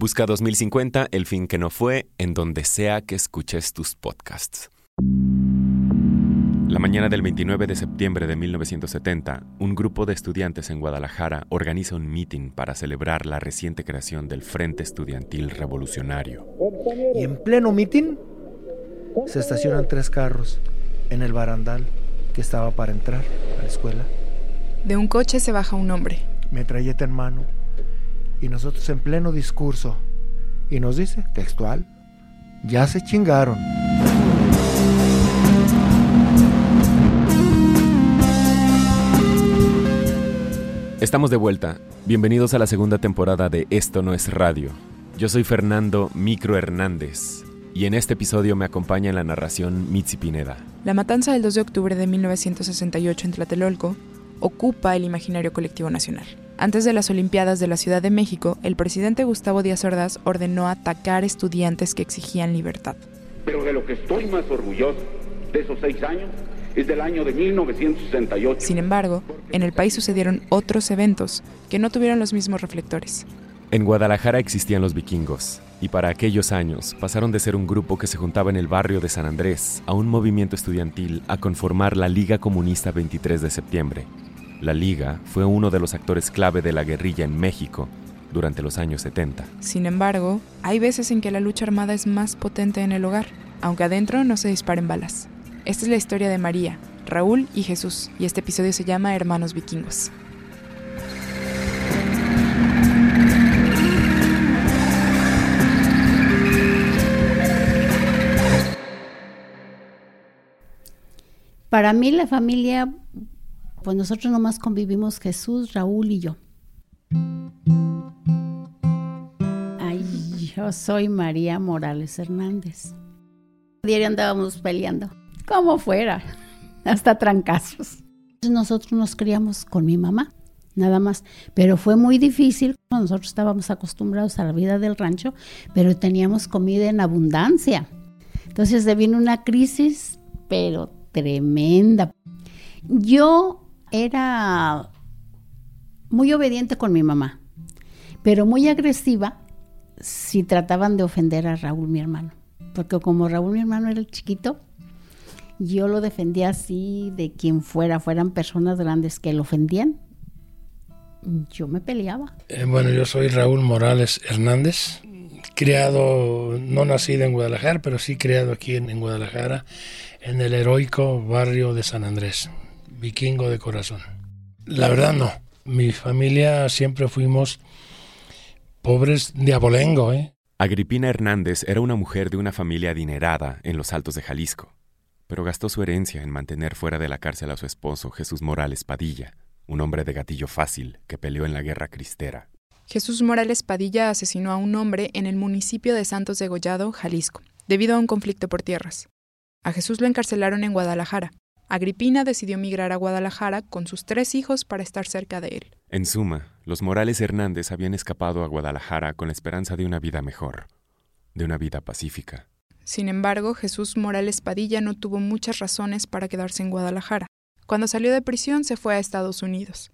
Busca 2050, el fin que no fue, en donde sea que escuches tus podcasts. La mañana del 29 de septiembre de 1970, un grupo de estudiantes en Guadalajara organiza un meeting para celebrar la reciente creación del Frente Estudiantil Revolucionario. Y en pleno meeting se estacionan tres carros en el barandal que estaba para entrar a la escuela. De un coche se baja un hombre. Metralleta en mano y nosotros en pleno discurso. Y nos dice, textual, ya se chingaron. Estamos de vuelta. Bienvenidos a la segunda temporada de Esto no es radio. Yo soy Fernando Micro Hernández y en este episodio me acompaña en la narración Mitzi Pineda. La matanza del 2 de octubre de 1968 en Tlatelolco ocupa el imaginario colectivo nacional. Antes de las Olimpiadas de la Ciudad de México, el presidente Gustavo Díaz Ordaz ordenó atacar estudiantes que exigían libertad. Pero de lo que estoy más orgulloso de esos seis años es del año de 1968. Sin embargo, en el país sucedieron otros eventos que no tuvieron los mismos reflectores. En Guadalajara existían los vikingos, y para aquellos años pasaron de ser un grupo que se juntaba en el barrio de San Andrés a un movimiento estudiantil a conformar la Liga Comunista 23 de septiembre, la Liga fue uno de los actores clave de la guerrilla en México durante los años 70. Sin embargo, hay veces en que la lucha armada es más potente en el hogar, aunque adentro no se disparen balas. Esta es la historia de María, Raúl y Jesús, y este episodio se llama Hermanos Vikingos. Para mí la familia pues nosotros nomás convivimos Jesús, Raúl y yo. Ay, yo soy María Morales Hernández. Diario andábamos peleando, como fuera, hasta trancazos. Nosotros nos criamos con mi mamá, nada más, pero fue muy difícil. Nosotros estábamos acostumbrados a la vida del rancho, pero teníamos comida en abundancia. Entonces se vino una crisis, pero tremenda. Yo era muy obediente con mi mamá, pero muy agresiva si trataban de ofender a Raúl, mi hermano. Porque como Raúl, mi hermano, era el chiquito, yo lo defendía así de quien fuera, fueran personas grandes que lo ofendían. Yo me peleaba. Eh, bueno, yo soy Raúl Morales Hernández, criado, no nacido en Guadalajara, pero sí criado aquí en Guadalajara, en el heroico barrio de San Andrés vikingo de corazón. La verdad no. Mi familia siempre fuimos pobres de abolengo, ¿eh? Agripina Hernández era una mujer de una familia adinerada en los altos de Jalisco, pero gastó su herencia en mantener fuera de la cárcel a su esposo Jesús Morales Padilla, un hombre de gatillo fácil que peleó en la guerra cristera. Jesús Morales Padilla asesinó a un hombre en el municipio de Santos de Gollado, Jalisco, debido a un conflicto por tierras. A Jesús lo encarcelaron en Guadalajara, Agripina decidió migrar a Guadalajara con sus tres hijos para estar cerca de él. En suma, los Morales Hernández habían escapado a Guadalajara con la esperanza de una vida mejor, de una vida pacífica. Sin embargo, Jesús Morales Padilla no tuvo muchas razones para quedarse en Guadalajara. Cuando salió de prisión se fue a Estados Unidos,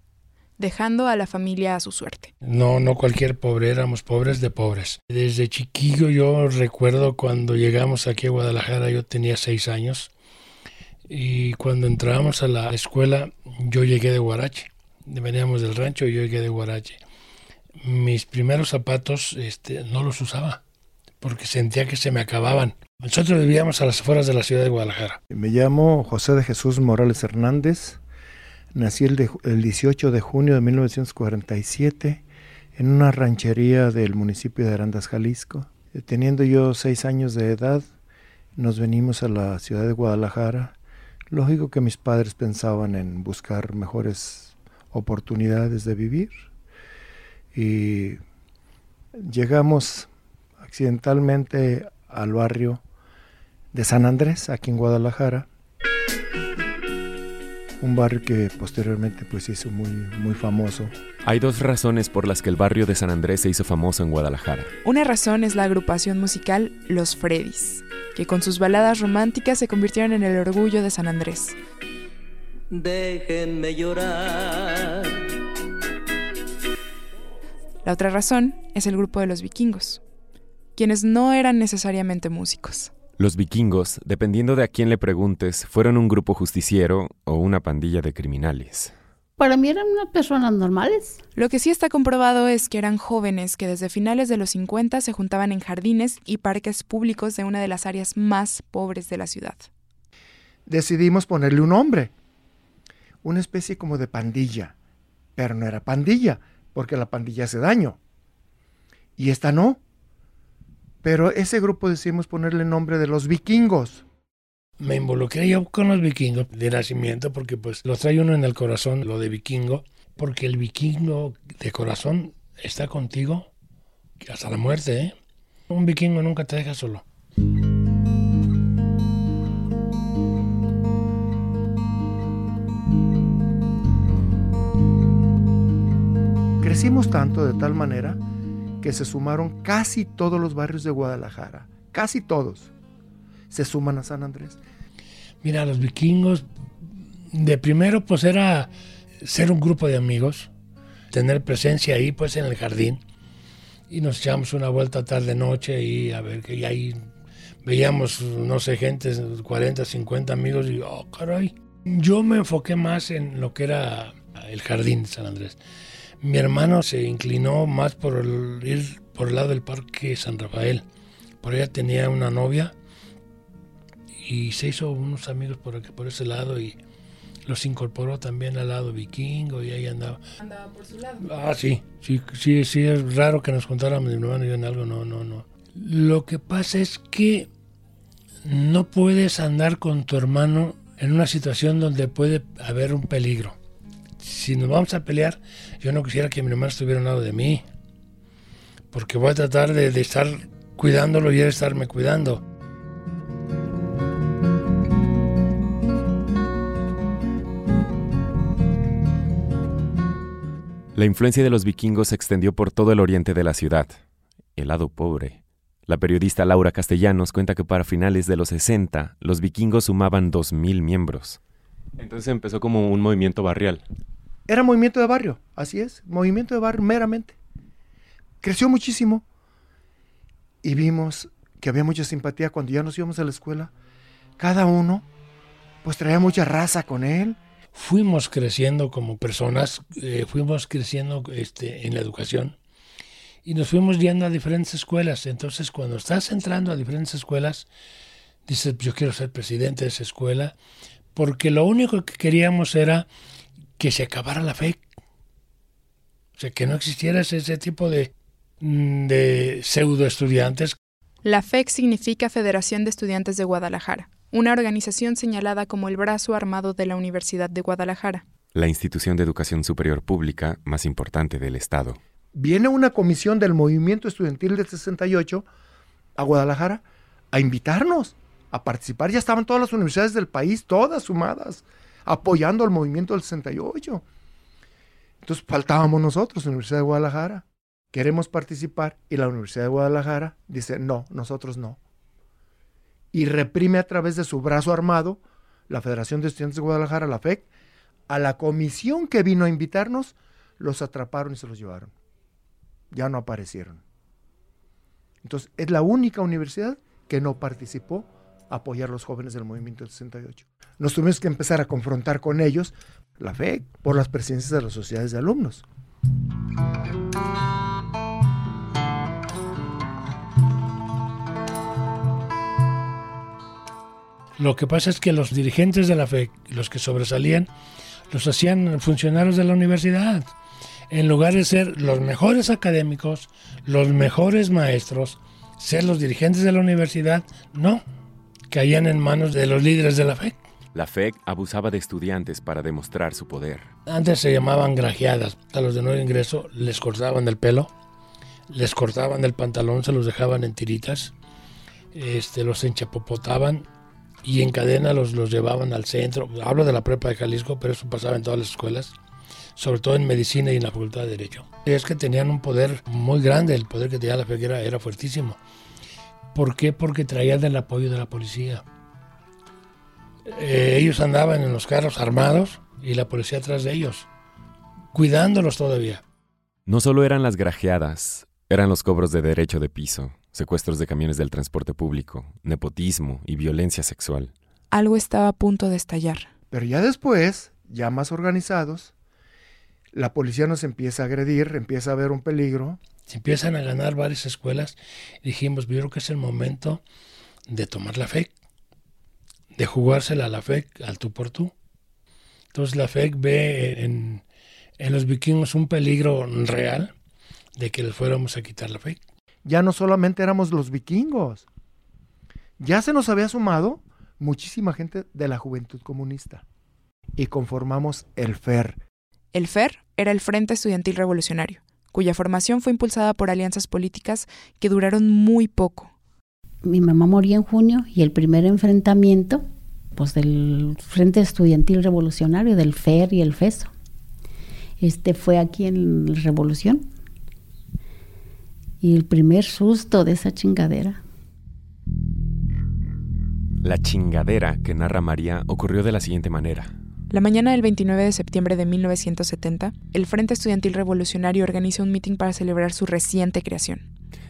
dejando a la familia a su suerte. No, no cualquier pobre, éramos pobres de pobres. Desde chiquillo yo recuerdo cuando llegamos aquí a Guadalajara, yo tenía seis años, y cuando entrábamos a la escuela, yo llegué de Guarache. Veníamos del rancho y yo llegué de Guarache. Mis primeros zapatos este, no los usaba porque sentía que se me acababan. Nosotros vivíamos a las afueras de la ciudad de Guadalajara. Me llamo José de Jesús Morales Hernández. Nací el, el 18 de junio de 1947 en una ranchería del municipio de Arandas, Jalisco. Teniendo yo seis años de edad, nos venimos a la ciudad de Guadalajara Lógico que mis padres pensaban en buscar mejores oportunidades de vivir y llegamos accidentalmente al barrio de San Andrés, aquí en Guadalajara. Un barrio que posteriormente pues se hizo muy, muy famoso. Hay dos razones por las que el barrio de San Andrés se hizo famoso en Guadalajara. Una razón es la agrupación musical Los Freddys, que con sus baladas románticas se convirtieron en el orgullo de San Andrés. Déjenme llorar. La otra razón es el grupo de los vikingos, quienes no eran necesariamente músicos. Los vikingos, dependiendo de a quién le preguntes, fueron un grupo justiciero o una pandilla de criminales. Para mí eran unas personas normales. Lo que sí está comprobado es que eran jóvenes que desde finales de los 50 se juntaban en jardines y parques públicos de una de las áreas más pobres de la ciudad. Decidimos ponerle un nombre, una especie como de pandilla, pero no era pandilla, porque la pandilla hace daño. Y esta no. Pero ese grupo decidimos ponerle el nombre de los vikingos. Me involucré yo con los vikingos de nacimiento porque pues lo trae uno en el corazón, lo de vikingo, porque el vikingo de corazón está contigo hasta la muerte, ¿eh? Un vikingo nunca te deja solo. Crecimos tanto de tal manera que se sumaron casi todos los barrios de Guadalajara, casi todos, se suman a San Andrés. Mira, los vikingos, de primero pues era ser un grupo de amigos, tener presencia ahí pues en el jardín y nos echamos una vuelta tarde noche y a ver que ahí veíamos no sé gente 40 50 amigos y oh caray yo me enfoqué más en lo que era el jardín de San Andrés mi hermano se inclinó más por el, ir por el lado del parque San Rafael. Por allá tenía una novia y se hizo unos amigos por, aquí, por ese lado y los incorporó también al lado vikingo y ahí andaba. Andaba por su lado. Ah, sí, sí, sí, sí, es raro que nos contáramos mi hermano y yo en algo, no, no, no. Lo que pasa es que no puedes andar con tu hermano en una situación donde puede haber un peligro si nos vamos a pelear, yo no quisiera que mi hermano estuviera al lado de mí, porque voy a tratar de, estar cuidándolo y él estarme cuidando. La influencia de los vikingos se extendió por todo el oriente de la ciudad, el lado pobre. La periodista Laura Castellanos cuenta que para finales de los 60 los vikingos sumaban 2.000 miembros. Entonces empezó como un movimiento barrial. Era movimiento de barrio, así es, movimiento de barrio meramente. Creció muchísimo y vimos que había mucha simpatía cuando ya nos íbamos a la escuela. Cada uno pues traía mucha raza con él. Fuimos creciendo como personas, eh, fuimos creciendo este, en la educación y nos fuimos yendo a diferentes escuelas. Entonces cuando estás entrando a diferentes escuelas, dices, yo quiero ser presidente de esa escuela, porque lo único que queríamos era que se acabara la fe. O sea, que no existiera ese, tipo de, mm, de pseudo estudiantes. La FEC significa Federación de Estudiantes de Guadalajara, una organización señalada como el brazo armado de la Universidad de Guadalajara. La institución de educación superior pública más importante del Estado. Viene una comisión del movimiento estudiantil del 68 a Guadalajara a invitarnos a participar. Ya estaban todas las universidades del país, todas sumadas apoyando al movimiento del 68. Entonces faltábamos nosotros, Universidad de Guadalajara. Queremos participar y la Universidad de Guadalajara dice, no, nosotros no. Y reprime a través de su brazo armado, la Federación de Estudiantes de Guadalajara, la FEC, a la comisión que vino a invitarnos, los atraparon y se los llevaron. Ya no aparecieron. Entonces, es la única universidad que no participó apoyar a los jóvenes del movimiento del 68 nos tuvimos que empezar a confrontar con ellos, la fe, por las presencias de las sociedades de alumnos. Lo que pasa es que los dirigentes de la fe, los que sobresalían, los hacían funcionarios de la universidad. En lugar de ser los mejores académicos, los mejores maestros, ser los dirigentes de la universidad, no, caían en manos de los líderes de la fe. La FEC abusaba de estudiantes para demostrar su poder. Antes se llamaban grajeadas. A los de nuevo ingreso les cortaban el pelo, les cortaban el pantalón, se los dejaban en tiritas. este, los enchapopotaban y en cadena los, los llevaban al centro. Hablo de la prepa de Jalisco, pero eso pasaba en todas las escuelas, sobre todo en medicina y en la facultad de Derecho. Es que tenían un poder muy grande, el poder que tenía la FEC era, era fuertísimo. ¿Por qué? Porque traían el apoyo de la policía. Eh, ellos andaban en los carros armados y la policía atrás de ellos, cuidándolos todavía. No solo eran las grajeadas, eran los cobros de derecho de piso, secuestros de camiones del transporte público, nepotismo y violencia sexual. Algo estaba a punto de estallar. Pero ya después, ya más organizados, la policía nos empieza a agredir, empieza a ver un peligro. Se empiezan a ganar varias escuelas. Dijimos, yo creo que es el momento de tomar la FEC, de jugársela a la FEC al tú por tú. Entonces la FEC ve en, en los vikingos un peligro real de que les fuéramos a quitar la FEC. Ya no solamente éramos los vikingos, ya se nos había sumado muchísima gente de la juventud comunista y conformamos el FER. El FER era el Frente Estudiantil Revolucionario, cuya formación fue impulsada por alianzas políticas que duraron muy poco. Mi mamá moría en junio y el primer enfrentamiento pues del Frente Estudiantil Revolucionario, del FER y el FESO. Este fue aquí en la Revolución. Y el primer susto de esa chingadera. La chingadera que narra María ocurrió de la siguiente manera. La mañana del 29 de septiembre de 1970, el Frente Estudiantil Revolucionario organiza un mitin para celebrar su reciente creación.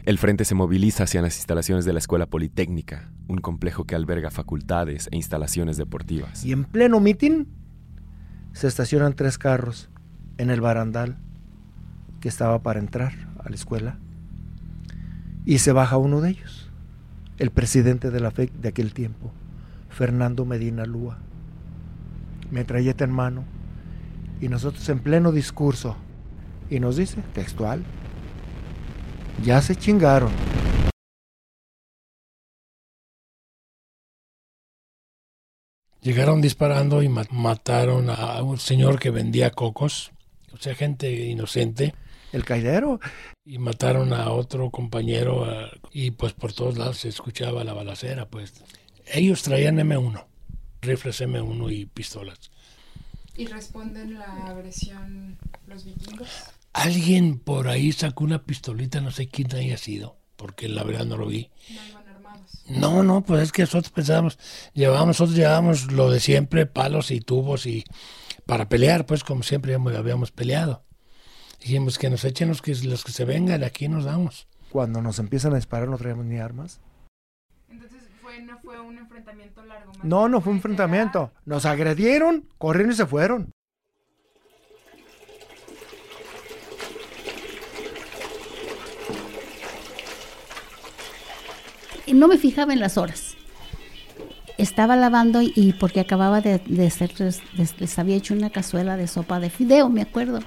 El frente se moviliza hacia las instalaciones de la Escuela Politécnica, un complejo que alberga facultades e instalaciones deportivas. Y en pleno mitin se estacionan tres carros en el barandal que estaba para entrar a la escuela. Y se baja uno de ellos, el presidente de la FEC de aquel tiempo, Fernando Medina Lúa, metralleta en mano, y nosotros en pleno discurso, y nos dice, textual, ya se chingaron. Llegaron disparando y mataron a un señor que vendía cocos, o sea, gente inocente. El caidero. Y mataron a otro compañero y pues por todos lados se escuchaba la balacera, pues. Ellos traían M1, rifles M1 y pistolas. ¿Y responden la agresión los vikingos? Alguien por ahí sacó una pistolita, no sé quién haya sido, porque la verdad no lo vi. No iban armados. No, no, pues es que nosotros pensábamos, llevábamos, nosotros llevábamos lo de siempre, palos y tubos y para pelear, pues como siempre habíamos peleado. Dijimos que nos echen los que, los que se vengan, aquí nos damos. Cuando nos empiezan a disparar no traemos ni armas. Fue, no fue un enfrentamiento largo. más No, no fue un enfrentamiento. Nos agredieron, corrieron y se fueron. Y no me fijaba en las horas. Estaba lavando y, y porque acababa de, de hacer, les, les había hecho una cazuela de sopa de fideo, me acuerdo.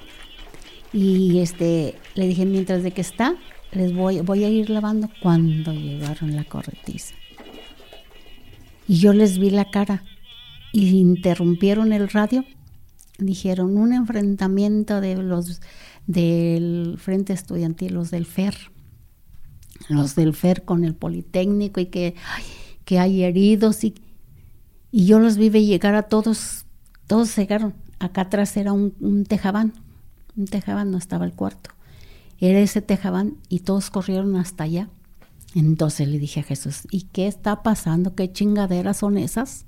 Y este, le dije, mientras de que está, les voy, voy a ir lavando cuando llegaron la corretiza. Y yo les vi la cara y interrumpieron el radio. Dijeron un enfrentamiento de los del Frente Estudiantil, los del FER, los del FER con el Politécnico y que, que hay heridos y, y yo los vi llegar a todos, todos llegaron. Acá atrás era un, un tejabán, un tejabán, no estaba el cuarto. Era ese tejabán y todos corrieron hasta allá. Entonces le dije a Jesús, ¿y qué está pasando? ¿Qué chingaderas son esas?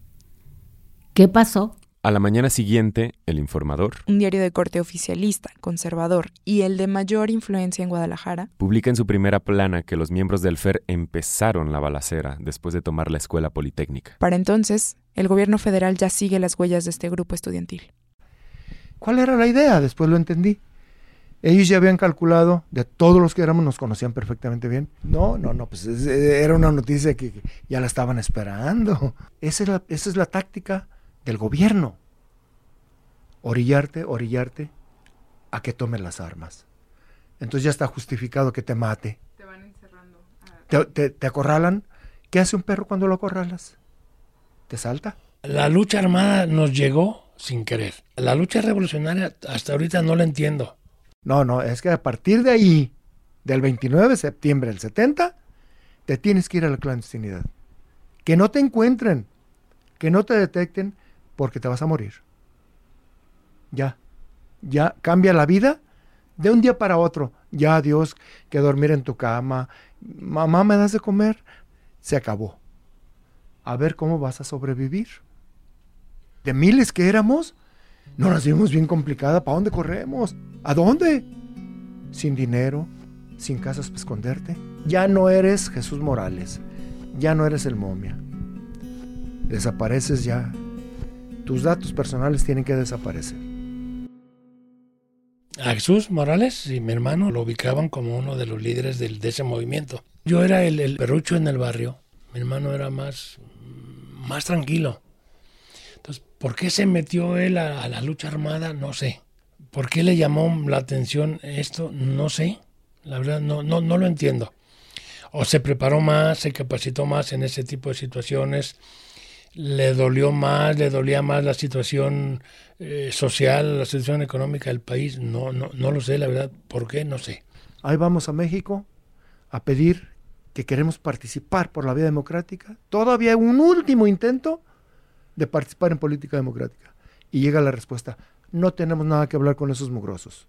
¿Qué pasó? A la mañana siguiente, el informador Un diario de corte oficialista, conservador y el de mayor influencia en Guadalajara publica en su primera plana que los miembros del FER empezaron la balacera después de tomar la escuela politécnica. Para entonces, el gobierno federal ya sigue las huellas de este grupo estudiantil. ¿Cuál era la idea? Después lo entendí. Ellos ya habían calculado, de todos los que éramos, nos conocían perfectamente bien. No, no, no, pues es- era una noticia que que ya la estaban esperando. Esa es la, esa es la táctica del gobierno. Orillarte, orillarte a que tomes las armas. Entonces ya está justificado que te mate. Te van encerrando. Te, te- te acorralan. ¿Qué hace un perro cuando lo acorralas? Te salta. La lucha armada nos llegó sin querer. La lucha revolucionaria hasta ahorita no la entiendo. No, no, es que a partir de ahí, del 29 de septiembre del 70, te tienes que ir a la clandestinidad. Que no te encuentren, que no te detecten, porque te vas a morir. Ya, ya cambia la vida de un día para otro. Ya Dios, que dormir en tu cama, mamá, ¿me das de comer? Se acabó. A ver cómo vas a sobrevivir. De miles que éramos, no nos vimos bien complicada. ¿Para dónde corremos? ¿A dónde? Sin dinero, sin casas para esconderte. Ya no eres Jesús Morales. Ya no eres el momia. Desapareces ya. Tus datos personales tienen que desaparecer. A Jesús Morales y mi hermano lo ubicaban como uno de los líderes de ese movimiento. Yo era el, el, perrucho en el barrio, mi hermano era más, más tranquilo. ¿Por qué se metió él a, a la lucha armada? No sé. ¿Por qué le llamó la atención esto? No sé. La verdad, no, no, no lo entiendo. O se preparó más, se capacitó más en ese tipo de situaciones, le dolió más, le dolía más la situación eh, social, la situación económica del país. No, no, no lo sé, la verdad. ¿Por qué? No sé. Ahí vamos a México a pedir que queremos participar por la vía democrática. Todavía un último intento de participar en política democrática. Y llega la respuesta, no tenemos nada que hablar con esos mugrosos.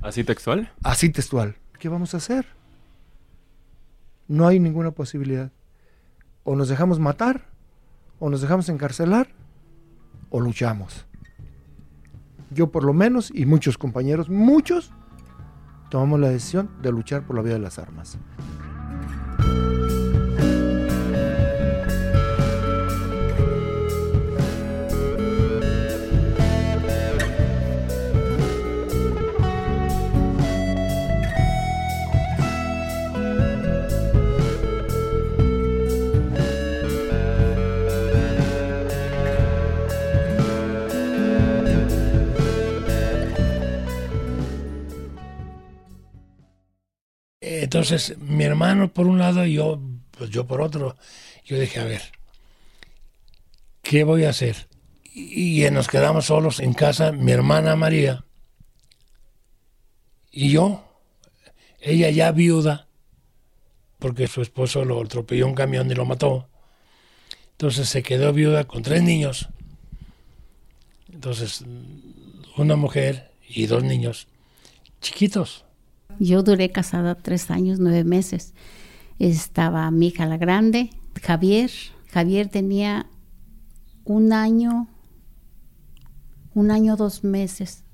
¿Así textual? Así textual. ¿Qué vamos a hacer? No hay ninguna posibilidad. O nos dejamos matar, o nos dejamos encarcelar, o luchamos. Yo por lo menos, y muchos compañeros, muchos, tomamos la decisión de luchar por la vía de las armas. Entonces, mi hermano por un lado y yo, pues yo por otro, yo dije, a ver, ¿qué voy a hacer? Y, nos quedamos solos en casa, mi hermana María y yo, ella ya viuda, porque su esposo lo atropelló un camión y lo mató. Entonces se quedó viuda con tres niños. Entonces, una mujer y dos niños chiquitos. Yo duré casada tres años, nueve meses. Estaba mi hija la grande, Javier. Javier tenía un año, un año, dos meses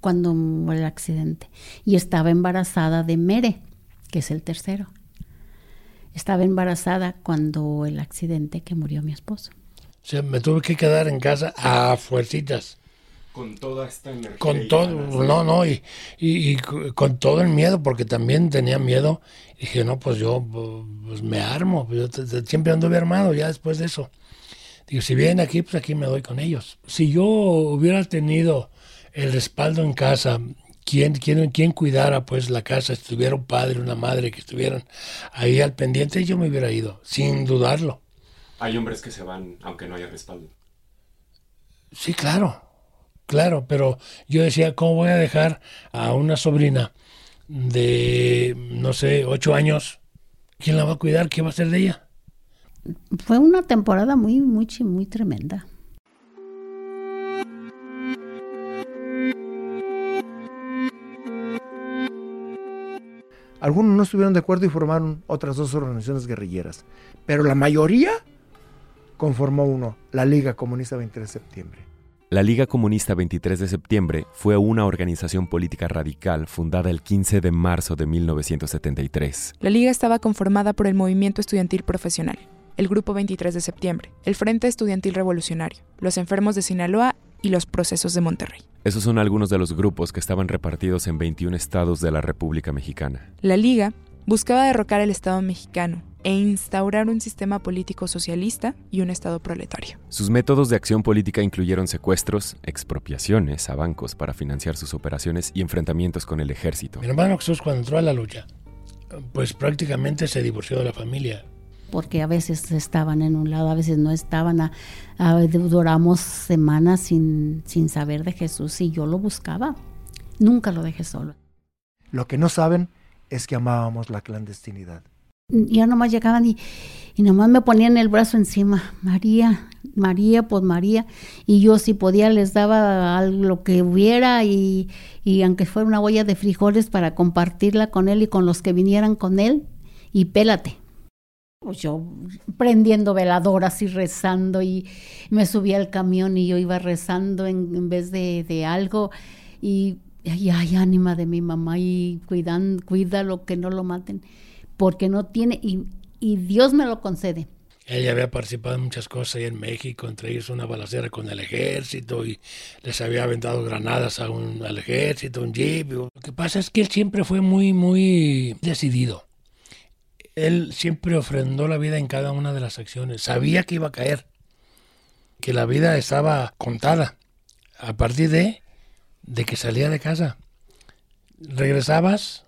cuando el accidente. Y estaba embarazada de Mere, que es el tercero. Estaba embarazada cuando el accidente que murió mi esposo. O sea, me tuve que quedar en casa a fuercitas. Con toda esta energía. Con todo, no, no, y, y, y, con todo el miedo, porque también tenía miedo. Y dije, no, pues yo pues me armo, yo siempre anduve armado ya después de eso. Digo, si vienen aquí, pues aquí me doy con ellos. Si yo hubiera tenido el respaldo en casa, quien, quien, quien cuidara pues la casa, si tuviera un padre, una madre que estuvieran ahí al pendiente, yo me hubiera ido, sin dudarlo. Hay hombres que se van aunque no haya respaldo. Sí, claro. Claro, pero yo decía, ¿cómo voy a dejar a una sobrina de, no sé, ocho años? ¿Quién la va a cuidar? ¿Qué va a hacer de ella? Fue una temporada muy, muy, muy tremenda. Algunos no estuvieron de acuerdo y formaron otras dos organizaciones guerrilleras, pero la mayoría conformó uno, la Liga Comunista 23 de septiembre. La Liga Comunista 23 de septiembre fue una organización política radical fundada el 15 de marzo de 1973. La Liga estaba conformada por el Movimiento Estudiantil Profesional, el Grupo 23 de septiembre, el Frente Estudiantil Revolucionario, los Enfermos de Sinaloa y los Procesos de Monterrey. Esos son algunos de los grupos que estaban repartidos en 21 estados de la República Mexicana. La Liga buscaba derrocar el Estado mexicano e instaurar un sistema político socialista y un Estado proletario. Sus métodos de acción política incluyeron secuestros, expropiaciones a bancos para financiar sus operaciones y enfrentamientos con el ejército. Mi hermano Jesús cuando entró a la lucha, pues prácticamente se divorció de la familia. Porque a veces estaban en un lado, a veces no estaban. A, a, duramos semanas sin, sin saber de Jesús y yo lo buscaba. Nunca lo dejé solo. Lo que no saben es que amábamos la clandestinidad. Ya nomás llegaban y, y nomás me ponían el brazo encima. María, María, pues María. Y yo si podía les daba lo que hubiera y, y aunque fuera una olla de frijoles para compartirla con él y con los que vinieran con él. Y pélate. Pues yo prendiendo veladoras y rezando y me subía al camión y yo iba rezando en, en vez de, de algo. Y ay, ay, ánima de mi mamá y cuidan, cuídalo que no lo maten, porque no tiene, y, y Dios me lo concede. Ella había participado en muchas cosas ahí en México, entre ellos una balacera con el ejército y les había aventado granadas a un, al ejército, un jeep. Lo que pasa es que él siempre fue muy, muy decidido. Él siempre ofrendó la vida en cada una de las acciones. Sabía que iba a caer, que la vida estaba contada. A partir de de que salía de casa. ¿Regresabas?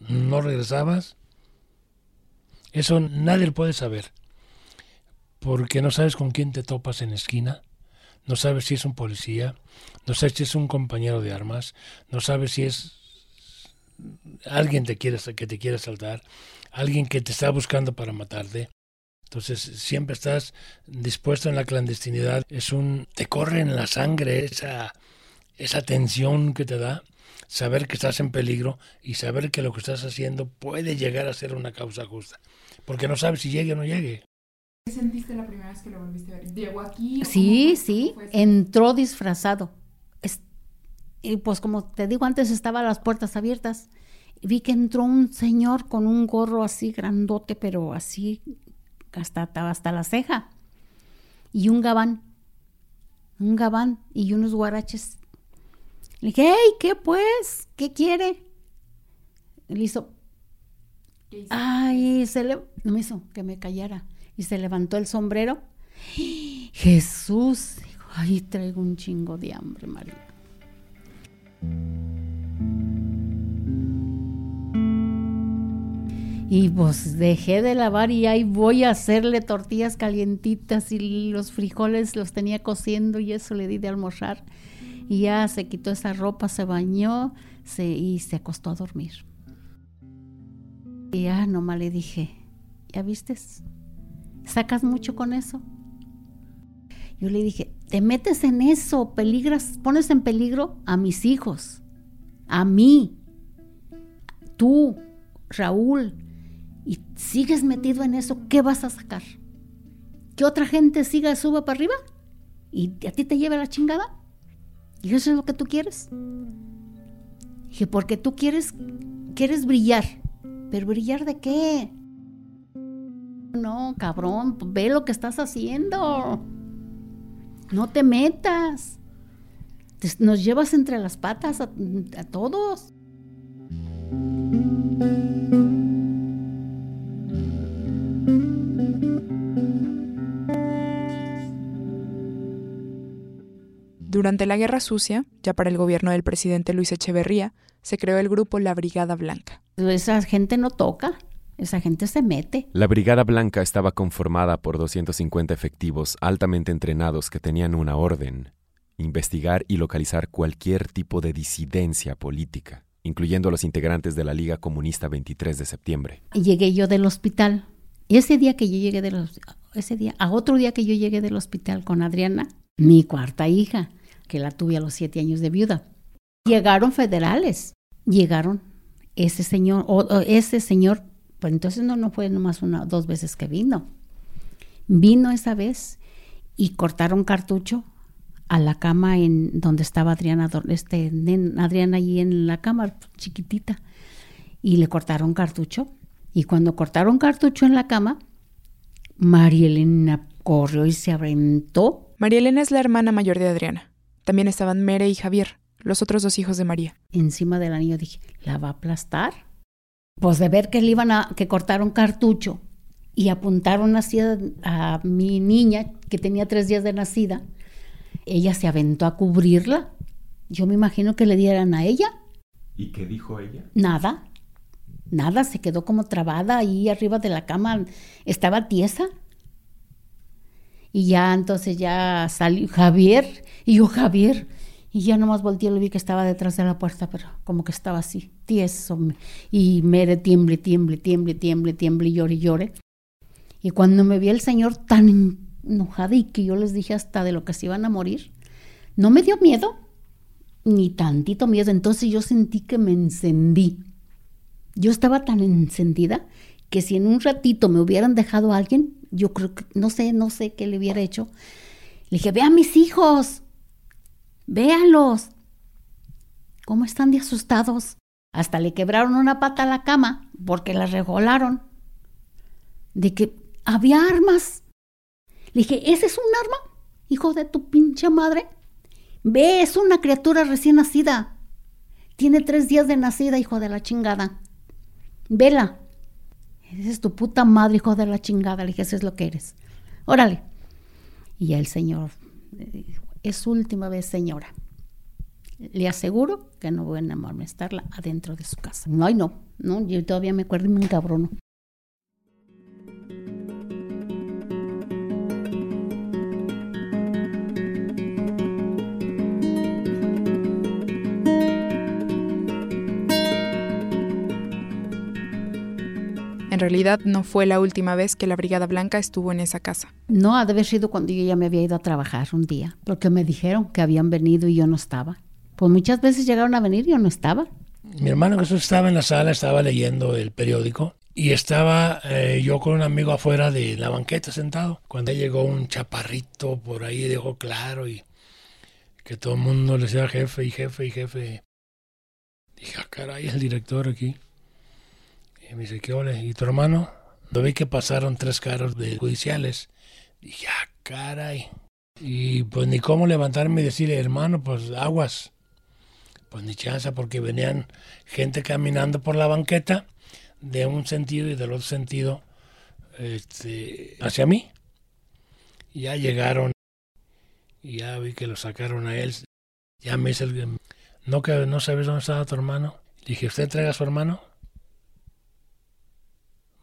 ¿No regresabas? Eso nadie lo puede saber. Porque no sabes con quién te topas en esquina. No sabes si es un policía. No sabes si es un compañero de armas. No sabes si es alguien te quiere, que te quiere saltar. Alguien que te está buscando para matarte. Entonces siempre estás dispuesto en la clandestinidad. Es un... te corre en la sangre esa esa tensión que te da, saber que estás en peligro y saber que lo que estás haciendo puede llegar a ser una causa justa, porque no sabes si llegue o no llegue. ¿Qué sentiste la primera vez que lo volviste a ver? ¿Llegó aquí? Sí, sí, entró disfrazado. y pues como te digo, antes estaban las puertas abiertas. Vi que entró un señor con un gorro así grandote, pero así hasta, hasta la ceja. Y un gabán. Un gabán y unos guaraches le dije, hey, ¿qué pues? ¿Qué quiere? Le hizo, ay, se le, no me hizo que me callara. Y se levantó el sombrero. Jesús, dijo, ay, traigo un chingo de hambre, María. Y pues dejé de lavar y ahí voy a hacerle tortillas calientitas y los frijoles los tenía cociendo y eso le di de almorzar. Y ya se quitó esa ropa, se bañó se, y se acostó a dormir. Y ya nomás le dije, ¿ya vistes? ¿Sacas mucho con eso? Yo le dije, te metes en eso, peligras, pones en peligro a mis hijos, a mí, tú, Raúl, y sigues metido en eso, ¿qué vas a sacar? ¿Que otra gente siga, suba para arriba? ¿Y a ti te lleve la chingada? ¿Y eso es lo que tú quieres? Dije, porque tú quieres, quieres brillar. ¿Pero brillar de qué? No, cabrón, ve lo que estás haciendo. No te metas. nos llevas entre las patas a, a todos. Durante la Guerra Sucia, ya para el gobierno del presidente Luis Echeverría, se creó el grupo La Brigada Blanca. Esa gente no toca, esa gente se mete. La Brigada Blanca estaba conformada por 250 efectivos altamente entrenados que tenían una orden, investigar y localizar cualquier tipo de disidencia política, incluyendo a los integrantes de la Liga Comunista 23 de septiembre. Llegué yo del hospital. Y ese día que yo llegué del ese día, a otro día que yo llegué del hospital con Adriana, mi cuarta hija, que la tuve a los siete años de viuda. Llegaron federales, llegaron ese señor, o, ese señor, pues entonces no, no fue nomás una, dos veces que vino. Vino esa vez y cortaron cartucho a la cama en donde estaba Adriana, este, Adriana allí en la cama, chiquitita, y le cortaron cartucho. Y cuando cortaron cartucho en la cama, María Elena corrió y se aventó. María Elena es la hermana mayor de Adriana. También estaban Mere y Javier, los otros dos hijos de María. Encima del anillo dije, ¿la va a aplastar? Pues de ver que le iban a, que cortaron cartucho y apuntaron así a, mi niña, que tenía tres días de nacida, ella se aventó a cubrirla. Yo me imagino que le dieran a ella. ¿Y qué dijo ella? Nada, nada, se quedó como trabada ahí arriba de la cama, estaba tiesa. Y ya entonces ya salió Javier, y yo, Javier, Y ya nomás volteé y le vi que estaba detrás de la puerta, pero como que estaba así, tieso. Y mere tiemble, tiemble, tiemble, tiemble, tiemble, y llore, llore. Y cuando me vi el señor tan enojado y que yo les dije hasta de lo que se iban a morir, no me dio miedo, ni tantito miedo. Entonces yo sentí que me encendí. Yo estaba tan encendida que si en un ratito me hubieran dejado alguien, yo creo que, no sé, no sé qué le hubiera hecho. Le dije, ve a mis hijos, Véanlos. ¿Cómo están de asustados? Hasta le quebraron una pata a la cama porque la regolaron. De que había armas. Le dije, ¿ese es un arma? Hijo de tu pinche madre. Ve, es una criatura recién nacida. Tiene tres días de nacida, hijo de la chingada. Vela. Esa es tu puta madre, hijo de la chingada. Le dije, eso es lo que eres. Órale. Y el señor eh, es última vez, señora. Le aseguro que no voy a molestarla adentro de su casa. No, ay, no, no, yo todavía me acuerdo y me encabrono. Realidad no fue la última vez que la Brigada Blanca estuvo en esa casa. No, ha de haber sido cuando yo ya me había ido a trabajar un día, porque me dijeron que habían venido y yo no estaba. Pues muchas veces llegaron a venir y yo no estaba. Mi hermano Jesús estaba en la sala, estaba leyendo el periódico y estaba eh, yo con un amigo afuera de la banqueta sentado. Cuando llegó un chaparrito por ahí, dejó claro y que todo el mundo le decía jefe y jefe y jefe. Dije, ah, caray, el director aquí. Y me dice, ¿qué ole? ¿Y tu hermano? Lo vi que pasaron tres carros de judiciales. Dije, ah, caray. Y pues ni cómo levantarme y decirle, hermano, pues aguas. Pues ni chance, porque venían gente caminando por la banqueta de un sentido y del otro sentido este, hacia mí. Ya llegaron y ya vi que lo sacaron a él. Ya me dice, el, no, que no sabes dónde estaba tu hermano. Dije, ¿usted entrega a su hermano?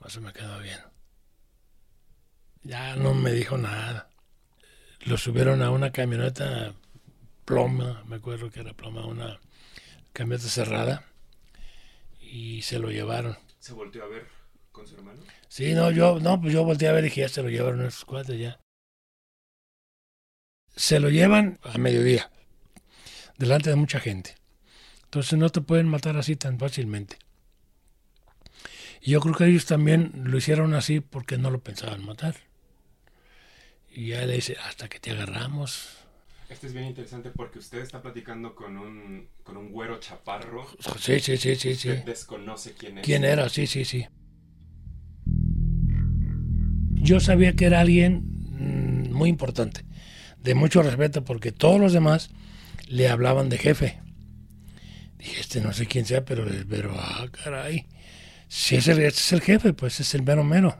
Se me quedó bien. Ya no me dijo nada. Lo subieron a una camioneta ploma, me acuerdo que era ploma, una camioneta cerrada, y se lo llevaron. ¿Se volteó a ver con su hermano? Sí, no, yo, no, pues yo volteé a ver y dije, ya se lo llevaron esos cuatro ya. Se lo llevan a mediodía, delante de mucha gente. Entonces no te pueden matar así tan fácilmente. Y yo creo que ellos también lo hicieron así porque no lo pensaban matar. Y ya le dice, hasta que te agarramos. Este es bien interesante porque usted está platicando con un, con un güero chaparro. Sí, sí, sí, sí. sí. desconoce quién es. ¿Quién era? Sí, sí, sí. Yo sabía que era alguien mm, muy importante, de mucho respeto, porque todos los demás le hablaban de jefe. Dije, este no sé quién sea, pero, pero ah, caray. Si es el, este es el jefe, pues es el mero mero.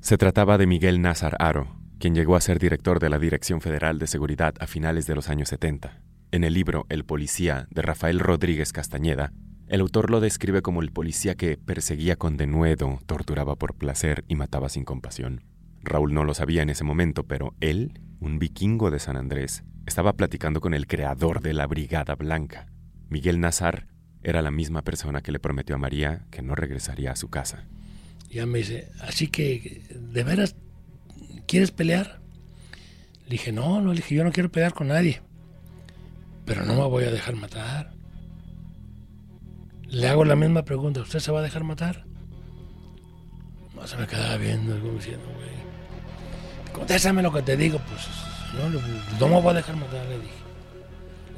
Se trataba de Miguel Nazar Aro, quien llegó a ser director de la Dirección Federal de Seguridad a finales de los años 70. En el libro El Policía de Rafael Rodríguez Castañeda, el autor lo describe como el policía que perseguía con denuedo, torturaba por placer y mataba sin compasión. Raúl no lo sabía en ese momento, pero él, un vikingo de San Andrés, estaba platicando con el creador de la Brigada Blanca. Miguel Nazar era la misma persona que le prometió a María que no regresaría a su casa. Ya me dice, así que, ¿de veras quieres pelear? Le dije, no, no, le dije, yo no quiero pelear con nadie, pero no me voy a dejar matar. Le hago la misma pregunta, ¿usted se va a dejar matar? No, se me quedaba viendo, como diciendo, güey, contéstame lo que te digo, pues no, no me voy a dejar matar, le dije.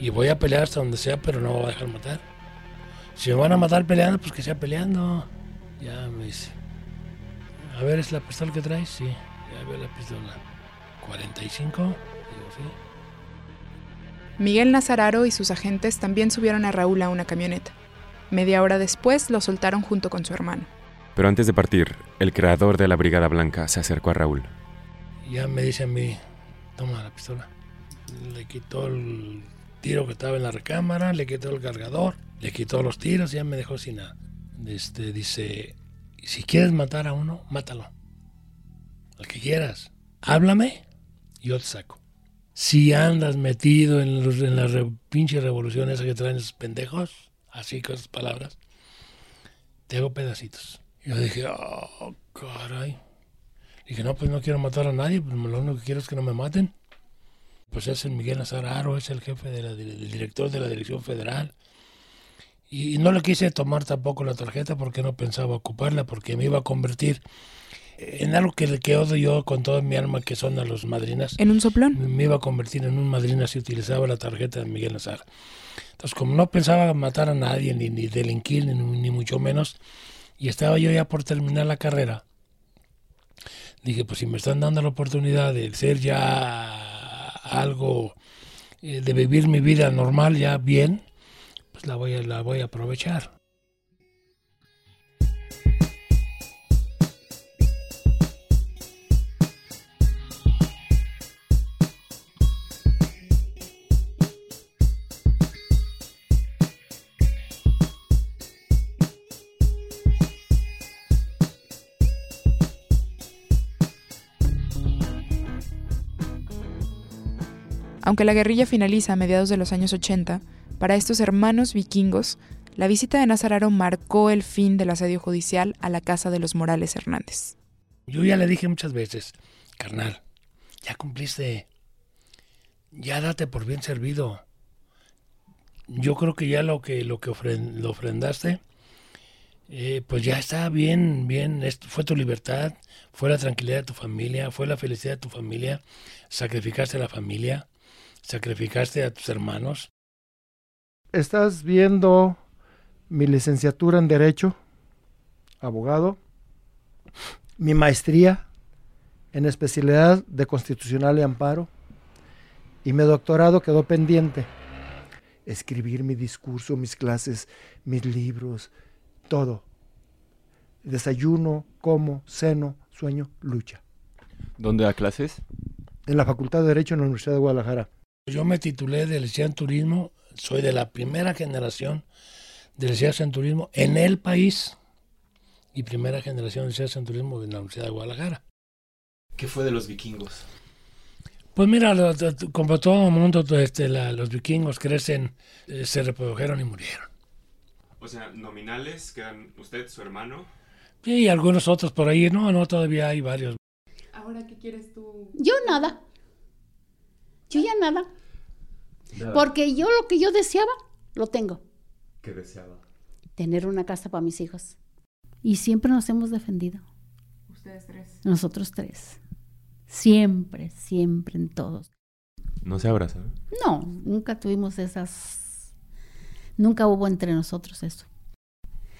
Y voy a pelear hasta donde sea, pero no me voy a dejar matar. Si me van a matar peleando, pues que sea peleando. Ya me dice. A ver, ¿es la pistola que traes? Sí. Ya veo la pistola. 45. Digo, sí. Miguel Nazararo y sus agentes también subieron a Raúl a una camioneta. Media hora después lo soltaron junto con su hermano. Pero antes de partir, el creador de la Brigada Blanca se acercó a Raúl. Ya me dice a mí, toma la pistola. Le quitó el tiro que estaba en la recámara, le quitó el cargador le quitó los tiros y ya me dejó sin nada. Este, dice, si quieres matar a uno, mátalo. Al que quieras. Háblame yo te saco. si andas metido en, los, en la pinche revolución esa que traen esos pendejos, así con esas palabras, te hago pedacitos. Yo dije, oh, caray. Dije, no, pues no quiero matar a nadie, pues lo único que quiero es que no me maten. Pues es el Miguel Nazararo, es el jefe del director de la Dirección Federal. Y no le quise tomar tampoco la tarjeta porque no pensaba ocuparla, porque me iba a convertir en algo que, que odio yo con toda mi alma, que son a los madrinas. ¿En un soplón? Me iba a convertir en un madrina si utilizaba la tarjeta de Miguel Nazar. Entonces, como no pensaba matar a nadie, ni, ni delinquir, ni, ni mucho menos, y estaba yo ya por terminar la carrera, dije, pues si me están dando la oportunidad de ser ya algo, eh, de vivir mi vida normal ya bien, pues la voy a, la voy a aprovechar. Aunque la guerrilla finaliza a mediados de los años 80, para estos hermanos vikingos, la visita de Nazararo marcó el fin del asedio judicial a la casa de los Morales Hernández. Yo ya le dije muchas veces, carnal, ya cumpliste, ya date por bien servido. Yo creo que ya lo que lo que lo ofrendaste, eh, pues ya está bien, bien, fue tu libertad, fue la tranquilidad de tu familia, fue la felicidad de tu familia, sacrificaste a la familia, sacrificaste a tus hermanos. Estás viendo mi licenciatura en Derecho, abogado, mi maestría en especialidad de Constitucional y Amparo, y mi doctorado quedó pendiente. Escribir mi discurso, mis clases, mis libros, todo. Desayuno, como, ceno, sueño, lucha. ¿Dónde da clases? En la Facultad de Derecho en la Universidad de Guadalajara. Yo me titulé de licenciado en turismo, soy de la primera generación de licenciados en turismo en el país y primera generación de licenciados en turismo en la Universidad de Guadalajara. ¿Qué fue de los vikingos? Pues mira, lo, como todo el mundo, este, la, los vikingos crecen, eh, se reprodujeron y murieron. O sea, nominales quedan usted, su hermano. Sí, y algunos otros por ahí. No, no, todavía hay varios. ¿Ahora qué quieres tú? Yo nada. Yo ya nada. Nada. Porque yo lo que yo deseaba, lo tengo. ¿Qué deseaba? Tener una casa para mis hijos. Y siempre nos hemos defendido. Ustedes tres. Nosotros tres. Siempre, siempre en todos. ¿No se abrazan? No, nunca tuvimos esas... Nunca hubo entre nosotros eso.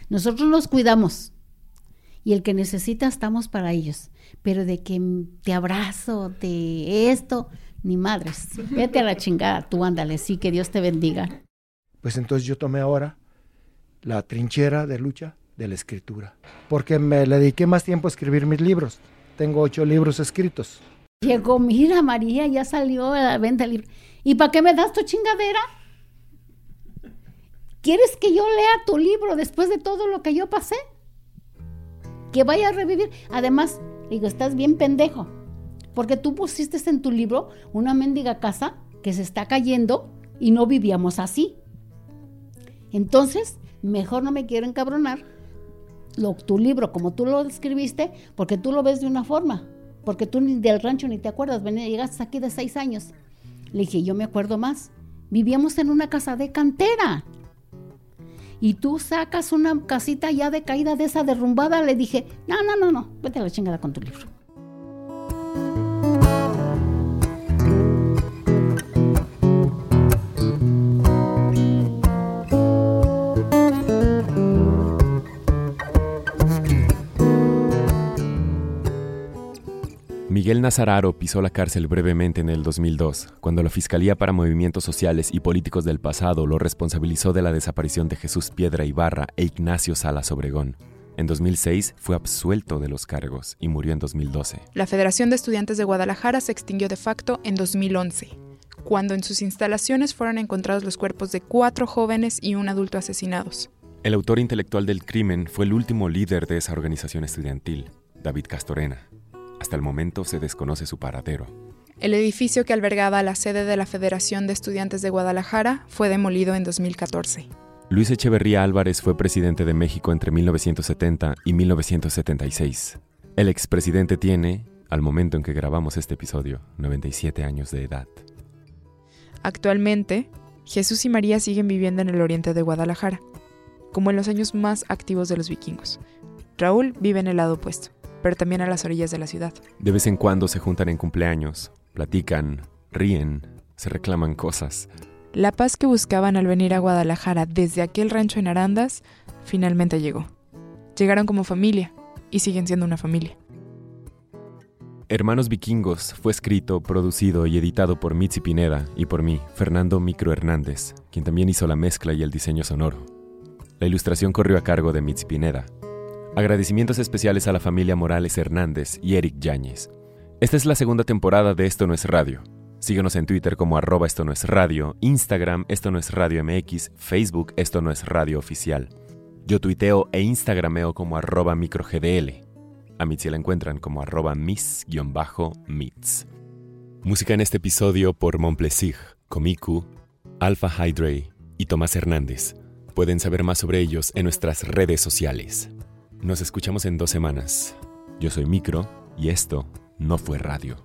Nosotros nos cuidamos. Y el que necesita estamos para ellos. Pero de que te abrazo, de esto, ni madres. Vete a la chingada, tú ándale, sí, que Dios te bendiga. Pues entonces yo tomé ahora la trinchera de lucha de la escritura, porque me le dediqué más tiempo a escribir mis libros. Tengo ocho libros escritos. Llegó, mira María, ya salió a la venta el libro. ¿Y para qué me das tu chingadera? ¿Quieres que yo lea tu libro después de todo lo que yo pasé? Que vaya a revivir. Además, digo, estás bien pendejo. Porque tú pusiste en tu libro una mendiga casa que se está cayendo y no vivíamos así. Entonces, mejor no me quiero encabronar lo, tu libro como tú lo escribiste, porque tú lo ves de una forma. Porque tú ni del rancho ni te acuerdas, venía, llegaste aquí de seis años. Le dije, yo me acuerdo más. Vivíamos en una casa de cantera. Y tú sacas una casita ya de caída de esa derrumbada. Le dije, no, no, no, no, vete a la chingada con tu libro. Miguel Nazararo pisó la cárcel brevemente en el 2002, cuando la Fiscalía para Movimientos Sociales y Políticos del Pasado lo responsabilizó de la desaparición de Jesús Piedra Ibarra e Ignacio Salas Obregón. En 2006 fue absuelto de los cargos y murió en 2012. La Federación de Estudiantes de Guadalajara se extinguió de facto en 2011, cuando en sus instalaciones fueron encontrados los cuerpos de cuatro jóvenes y un adulto asesinados. El autor intelectual del crimen fue el último líder de esa organización estudiantil, David Castorena. Hasta el momento se desconoce su paradero. El edificio que albergaba la sede de la Federación de Estudiantes de Guadalajara fue demolido en 2014. Luis Echeverría Álvarez fue presidente de México entre 1970 y 1976. El expresidente tiene, al momento en que grabamos este episodio, 97 años de edad. Actualmente, Jesús y María siguen viviendo en el oriente de Guadalajara, como en los años más activos de los vikingos. Raúl vive en el lado opuesto, pero también a las orillas de la ciudad. De vez en cuando se juntan en cumpleaños, platican, ríen, se reclaman cosas. La paz que buscaban al venir a Guadalajara desde aquel rancho en Arandas finalmente llegó. Llegaron como familia y siguen siendo una familia. Hermanos Vikingos fue escrito, producido y editado por Mitzi Pineda y por mí, Fernando Micro Hernández, quien también hizo la mezcla y el diseño sonoro. La ilustración corrió a cargo de Mitzi Pineda. Agradecimientos especiales a la familia Morales Hernández y Eric Yáñez. Esta es la segunda temporada de Esto No es Radio. Síguenos en Twitter como arroba Esto No es Radio, Instagram Esto No es Radio MX, Facebook Esto No es Radio Oficial. Yo tuiteo e instagrameo como arroba microgdl. A Mitzi la encuentran como arroba miss-mits. Música en este episodio por Monplesig, Comiku, Alpha Hydre y Tomás Hernández. Pueden saber más sobre ellos en nuestras redes sociales. Nos escuchamos en dos semanas. Yo soy Micro y esto no fue radio.